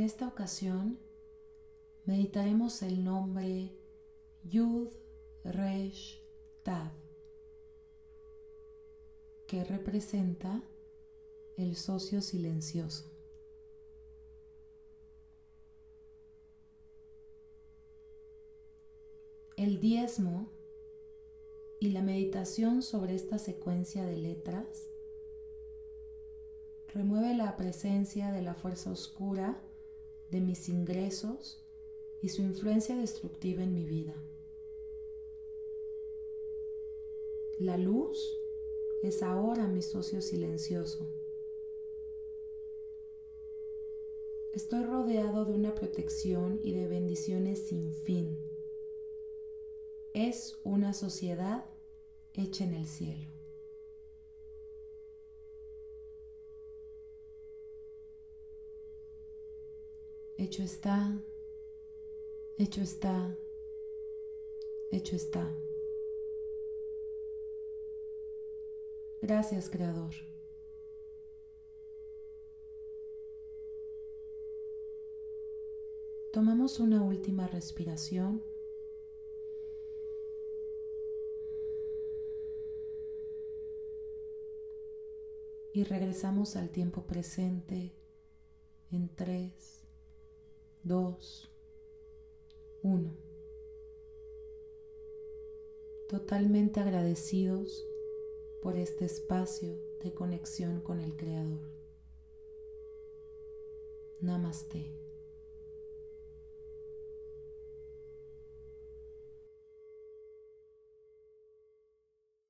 En esta ocasión meditaremos el nombre Yud Resh Tav, que representa el socio silencioso. El diezmo y la meditación sobre esta secuencia de letras remueve la presencia de la fuerza oscura de mis ingresos y su influencia destructiva en mi vida. La luz es ahora mi socio silencioso. Estoy rodeado de una protección y de bendiciones sin fin es una sociedad hecha en el cielo. Hecho está, hecho está, hecho está. Gracias, Creador. Tomamos una última respiración. y regresamos al tiempo presente en 3, 2, 1. Totalmente agradecidos por este espacio de conexión con el Creador. Namaste.